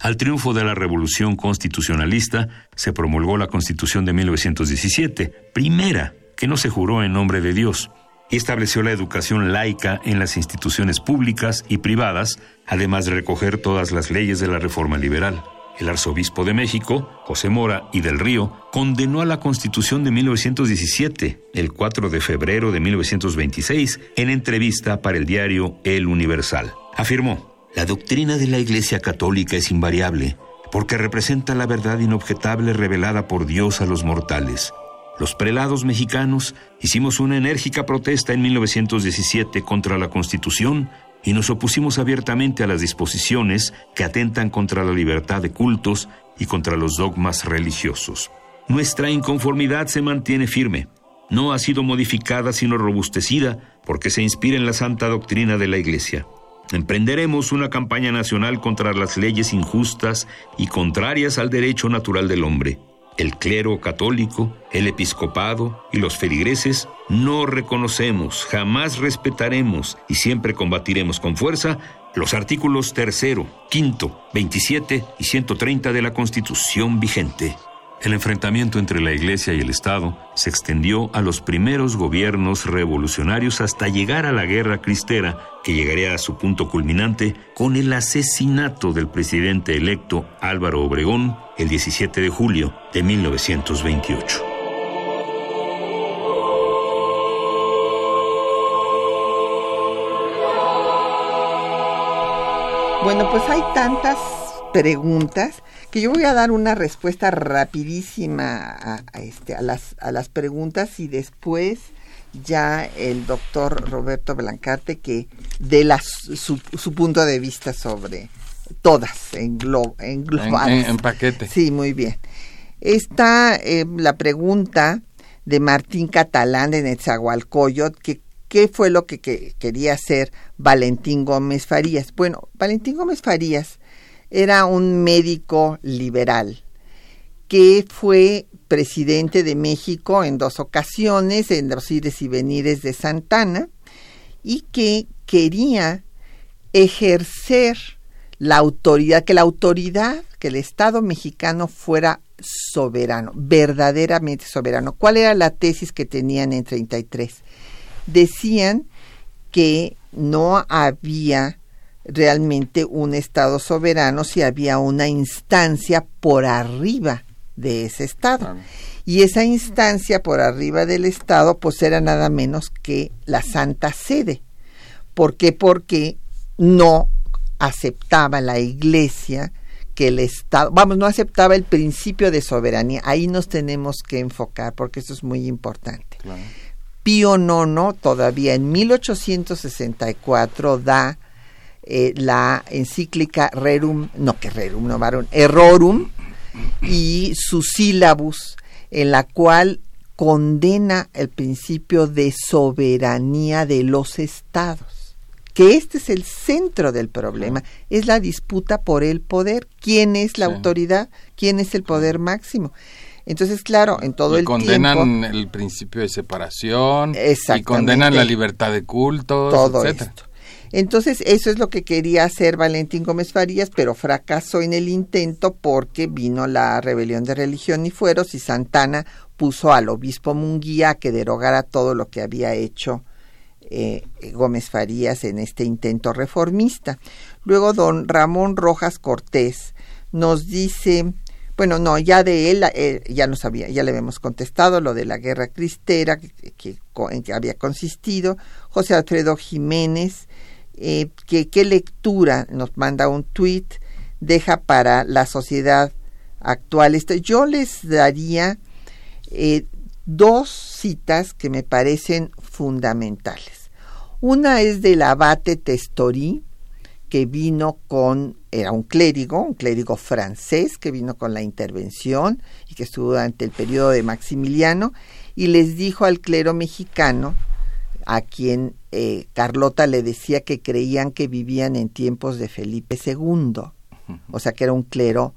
Al triunfo de la revolución constitucionalista se promulgó la Constitución de 1917, primera que no se juró en nombre de Dios, y estableció la educación laica en las instituciones públicas y privadas, además de recoger todas las leyes de la reforma liberal. El arzobispo de México, José Mora y del Río, condenó a la Constitución de 1917, el 4 de febrero de 1926, en entrevista para el diario El Universal. Afirmó, la doctrina de la Iglesia Católica es invariable, porque representa la verdad inobjetable revelada por Dios a los mortales. Los prelados mexicanos hicimos una enérgica protesta en 1917 contra la Constitución y nos opusimos abiertamente a las disposiciones que atentan contra la libertad de cultos y contra los dogmas religiosos. Nuestra inconformidad se mantiene firme. No ha sido modificada sino robustecida porque se inspira en la santa doctrina de la Iglesia. Emprenderemos una campaña nacional contra las leyes injustas y contrarias al derecho natural del hombre. El clero católico, el episcopado y los feligreses no reconocemos, jamás respetaremos y siempre combatiremos con fuerza los artículos tercero, quinto, 27 y 130 de la Constitución vigente. El enfrentamiento entre la Iglesia y el Estado se extendió a los primeros gobiernos revolucionarios hasta llegar a la Guerra Cristera, que llegaría a su punto culminante con el asesinato del presidente electo Álvaro Obregón el 17 de julio de 1928. Bueno, pues hay tantas preguntas que yo voy a dar una respuesta rapidísima a, este, a, las, a las preguntas y después ya el doctor Roberto Blancarte que dé la, su, su, punto de vista sobre todas en, en global. En, en, paquete. Sí, muy bien. Está eh, la pregunta de Martín Catalán de Netzahualcoyot, que qué fue lo que, que quería hacer Valentín Gómez Farías. Bueno, Valentín Gómez Farías era un médico liberal que fue presidente de México en dos ocasiones, en los ires y venires de Santana, y que quería ejercer la autoridad, que la autoridad, que el Estado mexicano fuera soberano, verdaderamente soberano. ¿Cuál era la tesis que tenían en 33? Decían que no había realmente un Estado soberano si había una instancia por arriba de ese Estado. Y esa instancia por arriba del Estado pues era nada menos que la Santa Sede. ¿Por qué? Porque no aceptaba la Iglesia que el Estado, vamos, no aceptaba el principio de soberanía. Ahí nos tenemos que enfocar porque eso es muy importante. Pío IX todavía en 1864 da eh, la encíclica Rerum, no que Rerum, no Varum, Errorum, y su sílabus, en la cual condena el principio de soberanía de los estados. Que este es el centro del problema, es la disputa por el poder. ¿Quién es la autoridad? ¿Quién es el poder máximo? Entonces, claro, en todo y el condenan el principio de separación y condenan la libertad de cultos, todo etcétera. esto. Entonces, eso es lo que quería hacer Valentín Gómez Farías, pero fracasó en el intento porque vino la rebelión de religión y fueros y Santana puso al obispo Munguía a que derogara todo lo que había hecho eh, Gómez Farías en este intento reformista. Luego don Ramón Rojas Cortés nos dice, bueno, no, ya de él eh, ya no sabía, ya le habíamos contestado lo de la guerra cristera que, en que había consistido. José Alfredo Jiménez eh, que qué lectura nos manda un tweet deja para la sociedad actual. Este, yo les daría eh, dos citas que me parecen fundamentales. Una es del abate Testori, que vino con, era un clérigo, un clérigo francés, que vino con la intervención y que estuvo durante el periodo de Maximiliano, y les dijo al clero mexicano a quien eh, Carlota le decía que creían que vivían en tiempos de Felipe II, o sea que era un clero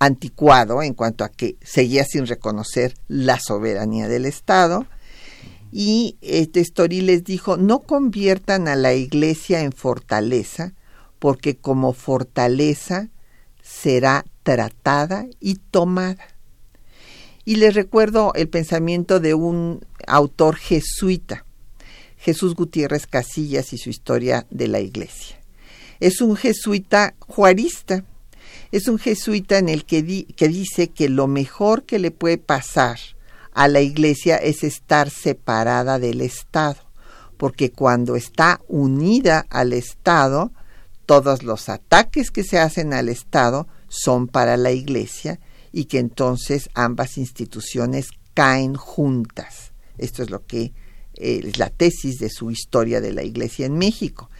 anticuado en cuanto a que seguía sin reconocer la soberanía del Estado, y este Story les dijo, no conviertan a la iglesia en fortaleza, porque como fortaleza será tratada y tomada. Y les recuerdo el pensamiento de un autor jesuita, Jesús Gutiérrez Casillas y su historia de la iglesia. Es un jesuita juarista, es un jesuita en el que, que dice que lo mejor que le puede pasar a la iglesia es estar separada del Estado, porque cuando está unida al Estado, todos los ataques que se hacen al Estado son para la iglesia y que entonces ambas instituciones caen juntas. Esto es lo que eh, es la tesis de su historia de la iglesia en México.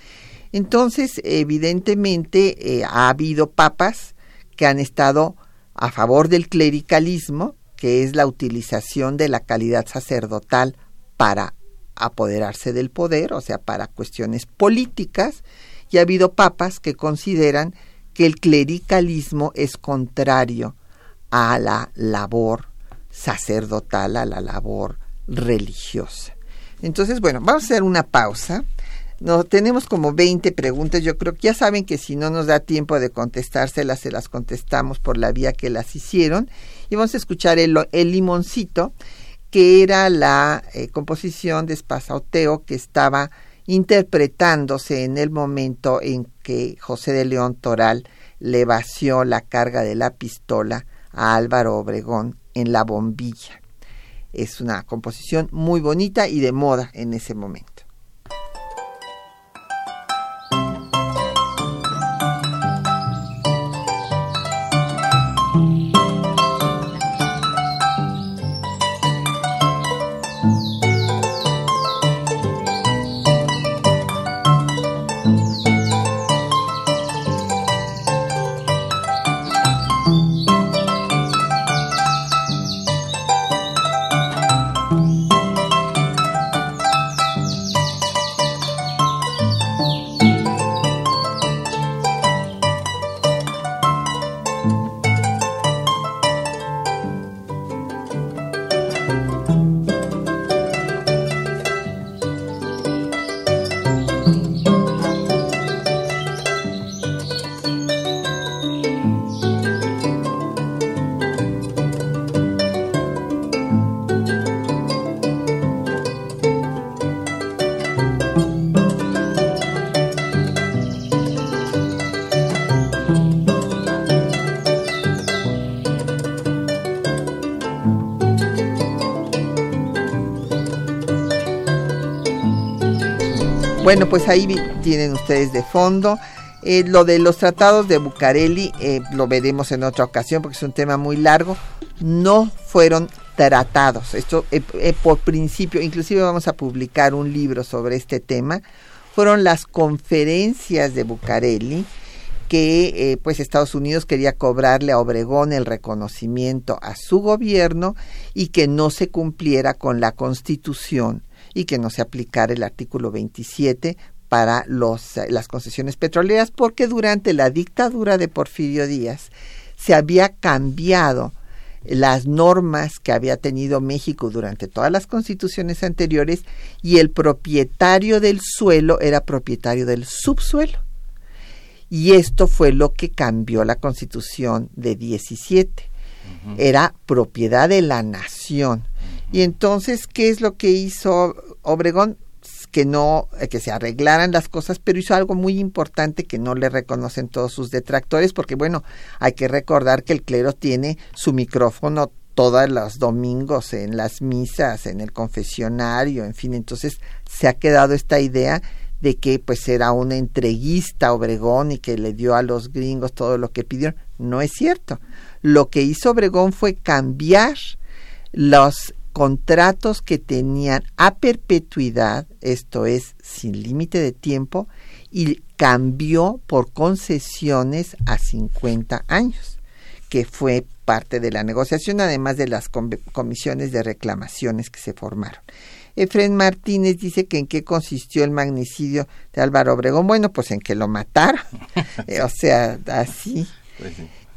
Entonces, evidentemente, eh, ha habido papas que han estado a favor del clericalismo, que es la utilización de la calidad sacerdotal para apoderarse del poder, o sea, para cuestiones políticas, y ha habido papas que consideran que el clericalismo es contrario a la labor sacerdotal, a la labor religiosa. Entonces, bueno, vamos a hacer una pausa. No, tenemos como 20 preguntas. Yo creo que ya saben que si no nos da tiempo de contestárselas, se las contestamos por la vía que las hicieron. Y vamos a escuchar el, limoncito, que era la eh, composición de Spasauteo que estaba interpretándose en el momento en que José de León Toral le vació la carga de la pistola a Álvaro Obregón en la bombilla. Es una composición muy bonita y de moda en ese momento. Bueno, pues ahí tienen ustedes de fondo. Eh, lo de los tratados de Bucareli eh, lo veremos en otra ocasión porque es un tema muy largo. No fueron tratados. Esto eh, por principio, inclusive vamos a publicar un libro sobre este tema. Fueron las conferencias de Bucareli que pues Estados Unidos quería cobrarle a Obregón el reconocimiento a su gobierno y que no se cumpliera con la Constitución y que no se aplicara el artículo 27 para los, las concesiones petroleras, porque durante la dictadura de Porfirio Díaz se había cambiado las normas que había tenido México durante todas las constituciones anteriores y el propietario del suelo era propietario del subsuelo. Y esto fue lo que cambió la constitución de 17. Era propiedad de la nación. Y entonces, ¿qué es lo que hizo Obregón? que no eh, que se arreglaran las cosas, pero hizo algo muy importante que no le reconocen todos sus detractores, porque bueno, hay que recordar que el clero tiene su micrófono todos los domingos en las misas, en el confesionario, en fin, entonces se ha quedado esta idea de que pues era un entreguista Obregón y que le dio a los gringos todo lo que pidieron. No es cierto. Lo que hizo Obregón fue cambiar los contratos que tenían a perpetuidad, esto es, sin límite de tiempo, y cambió por concesiones a 50 años, que fue parte de la negociación, además de las comisiones de reclamaciones que se formaron. Efren Martínez dice que en qué consistió el magnicidio de Álvaro Obregón. Bueno, pues en que lo mataron. o sea, así. Pues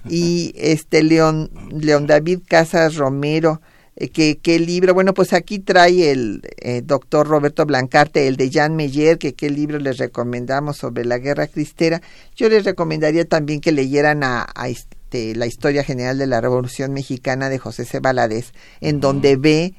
y este León, León David Casas Romero Eh, ¿Qué, ¿Qué libro? Bueno, pues aquí trae el eh, doctor Roberto Blancarte, el de Jean Meyer, que qué libro les recomendamos sobre la guerra cristera. Yo les recomendaría también que leyeran a, este, la historia general de la Revolución Mexicana de José C. Valadez, en donde ve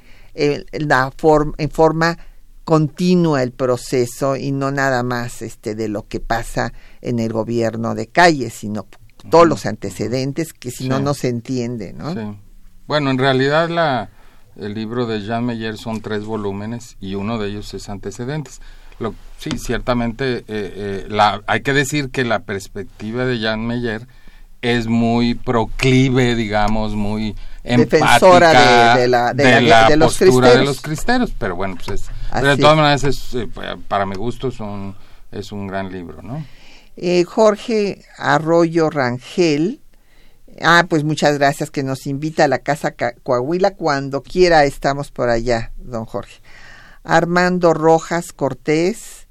la en forma continúa el proceso y no nada más este de lo que pasa en el gobierno de calle, sino todos los antecedentes que si no no se entiende, ¿no? Bueno, en realidad la el libro de Jean Meyer son tres volúmenes y uno de ellos es antecedentes. Lo, sí, ciertamente eh, eh, la, hay que decir que la perspectiva de Jean Meyer es muy proclive, digamos, muy defensora de, la, de, la, los postura de los cristeros, pero bueno, pues es, de todas maneras es, eh, para mi gusto es un, es un gran libro, ¿no? Eh, Jorge Arroyo Rangel, ah, pues muchas gracias que nos invita a la Casa Coahuila cuando quiera estamos por allá, don Jorge. Armando Rojas Cortés,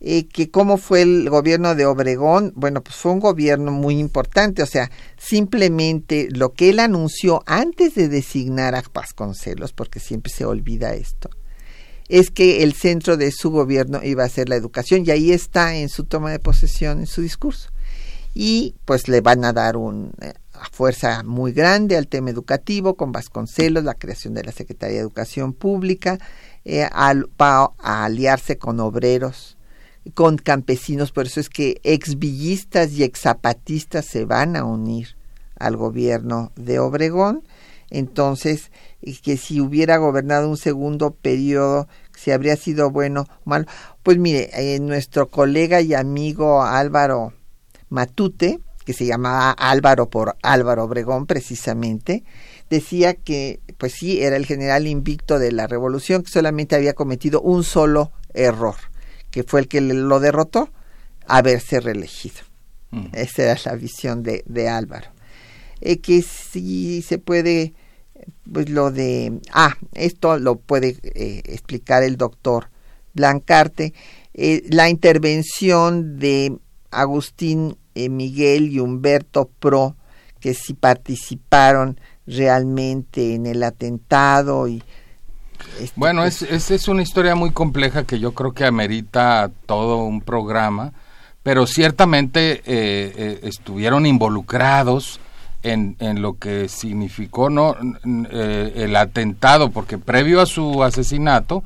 eh, que cómo fue el gobierno de Obregón, bueno, pues fue un gobierno muy importante, o sea, simplemente lo que él anunció antes de designar a Vasconcelos, porque siempre se olvida esto, es que el centro de su gobierno iba a ser la educación y ahí está en su toma de posesión, en su discurso. Y pues le van a dar una fuerza muy grande al tema educativo con Vasconcelos, la creación de la Secretaría de Educación Pública, eh, a aliarse con obreros con campesinos, por eso es que exvillistas y exzapatistas se van a unir al gobierno de Obregón. Entonces, que si hubiera gobernado un segundo periodo, si habría sido bueno o malo. Pues mire, eh, nuestro colega y amigo Álvaro Matute, que se llamaba Álvaro por Álvaro Obregón precisamente, decía que, pues sí, era el general invicto de la revolución, que solamente había cometido un solo error que fue el que lo derrotó, haberse reelegido. Esa era la visión de, de Álvaro. Eh, que si se puede, pues lo de, ah, esto lo puede eh, explicar el doctor Blancarte, eh, la intervención de Agustín Miguel y Humberto Pro, que si participaron realmente en el atentado y este, bueno, pues, es, es, una historia muy compleja que yo creo que amerita todo un programa, pero ciertamente eh, eh, estuvieron involucrados en, en, lo que significó no eh, el atentado, porque previo a su asesinato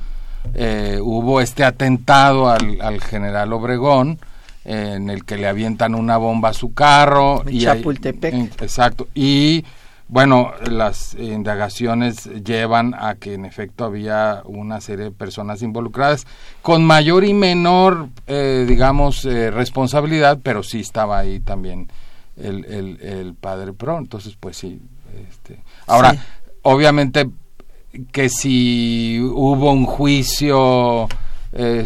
hubo este atentado al, al general Obregón, en el que le avientan una bomba a su carro. y Chapultepec. exacto. Y bueno, las indagaciones llevan a que en efecto había una serie de personas involucradas con mayor y menor, eh, digamos, eh, responsabilidad, pero sí estaba ahí también el, el, padre Pro. Entonces, pues sí. Este. Ahora, obviamente que si hubo un juicio eh,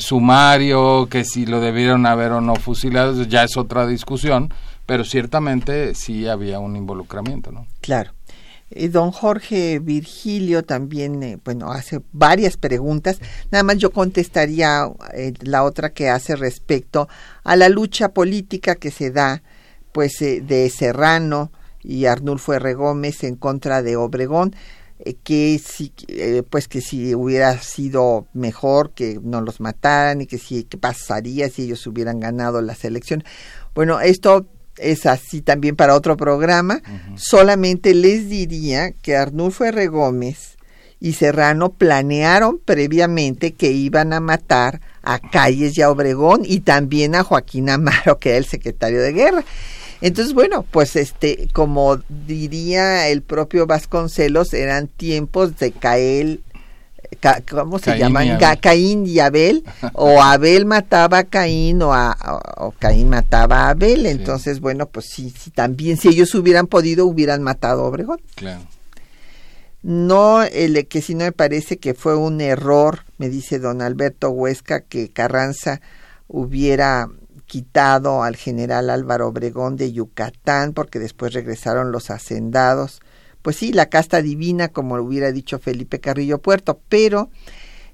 sumario, que si lo debieron haber o no fusilado, ya es otra discusión pero ciertamente sí había un involucramiento, ¿no? Claro. Y don Jorge Virgilio también, eh, bueno, hace varias preguntas. Nada más yo contestaría eh, la otra que hace respecto a la lucha política que se da, pues, eh, de Serrano y Arnulfo R. Gómez en contra de Obregón que si pues que si hubiera sido mejor que no los mataran y que si qué pasaría si ellos hubieran ganado la selección bueno esto es así también para otro programa. Solamente les diría que Arnulfo R. Gómez y Serrano planearon previamente que iban a matar a Calles y a Obregón y también a Joaquín Amaro, que era el secretario de guerra. Entonces, bueno, pues este, como diría el propio Vasconcelos, eran tiempos de Cael ¿cómo se llaman? Caín y Abel, o Abel mataba a Caín o, a, o Caín mataba a Abel. Entonces, bueno, pues sí, sí, también si ellos hubieran podido, hubieran matado a Obregón. Claro. No, el que sí no me parece que fue un error, me dice don Alberto Huesca, que Carranza hubiera quitado al general Álvaro Obregón de Yucatán, porque después regresaron los hacendados pues sí, la casta divina, como hubiera dicho Felipe Carrillo Puerto, pero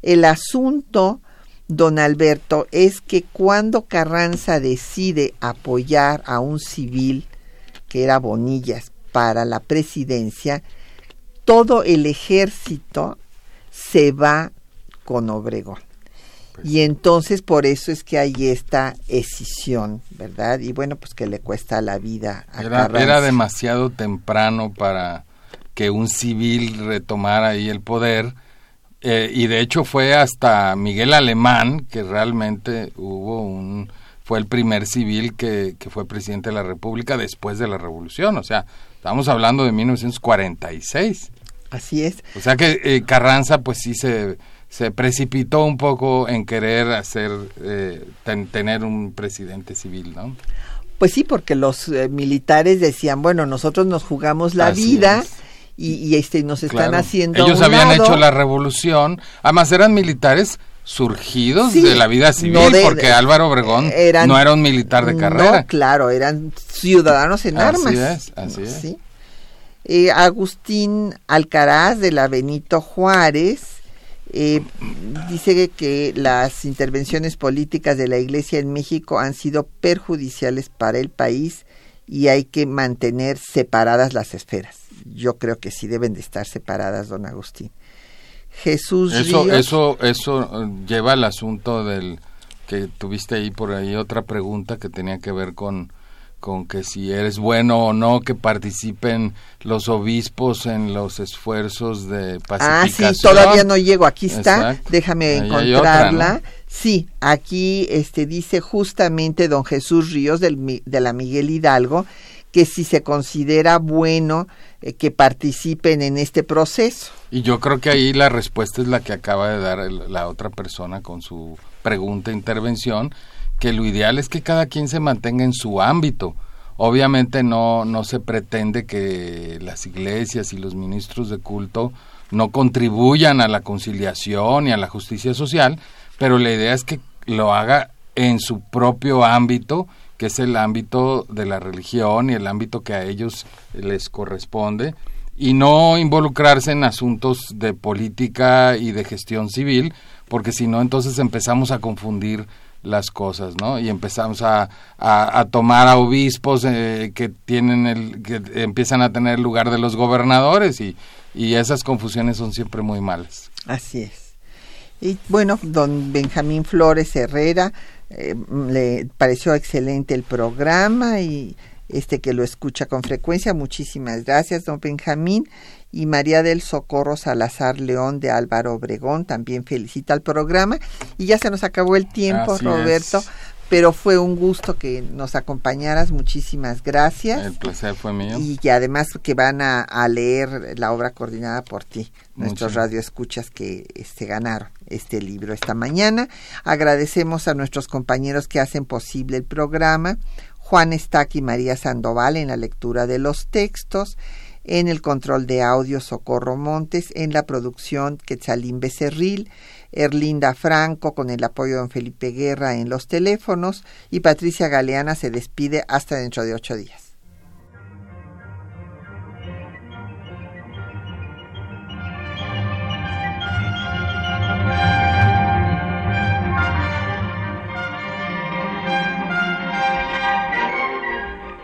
el asunto, don Alberto, es que cuando Carranza decide apoyar a un civil, que era Bonillas, para la presidencia, todo el ejército se va con Obregón. Pues y entonces por eso es que hay esta escisión, ¿verdad? Y bueno, pues que le cuesta la vida a era, era demasiado temprano para que un civil retomara ahí el poder. Eh, y de hecho fue hasta Miguel Alemán que realmente hubo un fue el primer civil que, que fue presidente de la República después de la Revolución. O sea, estamos hablando de 1946. Así es. O sea que eh, Carranza pues sí se, se precipitó un poco en querer hacer, eh, tener un presidente civil, ¿no? Pues sí, porque los eh, militares decían, bueno, nosotros nos jugamos la vida. Y, y, este nos están haciendo ellos habían hecho la revolución además eran militares surgidos de la vida civil, porque Álvaro Obregón no era un militar de carrera. No, claro, eran ciudadanos en armas. Así es, así es. Eh, Agustín Alcaraz de la Benito Juárez eh, dice que las intervenciones políticas de la Iglesia en México han sido perjudiciales para el país y hay que mantener separadas las esferas. Yo creo que sí deben de estar separadas, don Agustín. Jesús eso, Eso, eso eh, lleva al asunto del que tuviste ahí por ahí otra pregunta que tenía que ver con con que si eres bueno o no que participen los obispos en los esfuerzos de pacificación. Ah, sí, todavía no llego, aquí está, déjame encontrarla. Sí, aquí este dice justamente don Jesús Ríos del, de la Miguel Hidalgo que si se considera bueno eh, que participen en este proceso. Y yo creo que ahí la respuesta es la que acaba de dar la otra persona con su pregunta e intervención, que lo ideal es que cada quien se mantenga en su ámbito. Obviamente no, no se pretende que las iglesias y los ministros de culto no contribuyan a la conciliación y a la justicia social, pero la idea es que lo haga en su propio ámbito que es el ámbito de la religión y el ámbito que a ellos les corresponde, y no involucrarse en asuntos de política y de gestión civil, porque si no, entonces empezamos a confundir las cosas, ¿no? Y empezamos a, a, tomar a obispos eh, que tienen el, que empiezan a tener lugar de los gobernadores y, y esas confusiones son siempre muy malas. Así es. Y bueno, don Benjamín Flores Herrera eh, le pareció excelente el programa y este que lo escucha con frecuencia. Muchísimas gracias, don Benjamín. Y María del Socorro Salazar León de Álvaro Obregón también felicita al programa. Y ya se nos acabó el tiempo, Roberto pero fue un gusto que nos acompañaras. Muchísimas gracias. El placer fue mío. Y que además que van a, leer la obra coordinada por ti, nuestros radioescuchas que se este, ganaron este libro esta mañana. Agradecemos a nuestros compañeros que hacen posible el programa. Juan Estac y María Sandoval en la lectura de los textos, en el control de audio Socorro Montes, en la producción Quetzalín Becerril, Erlinda Franco con el apoyo de don Felipe Guerra en los teléfonos y Patricia Galeana se despide hasta dentro de ocho días.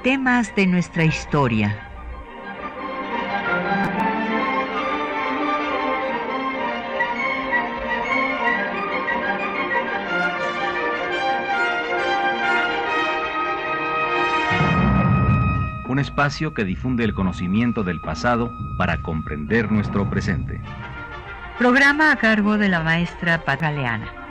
Temas de nuestra historia espacio que difunde el conocimiento del pasado para comprender nuestro presente. Programa a cargo de la maestra Pataleana.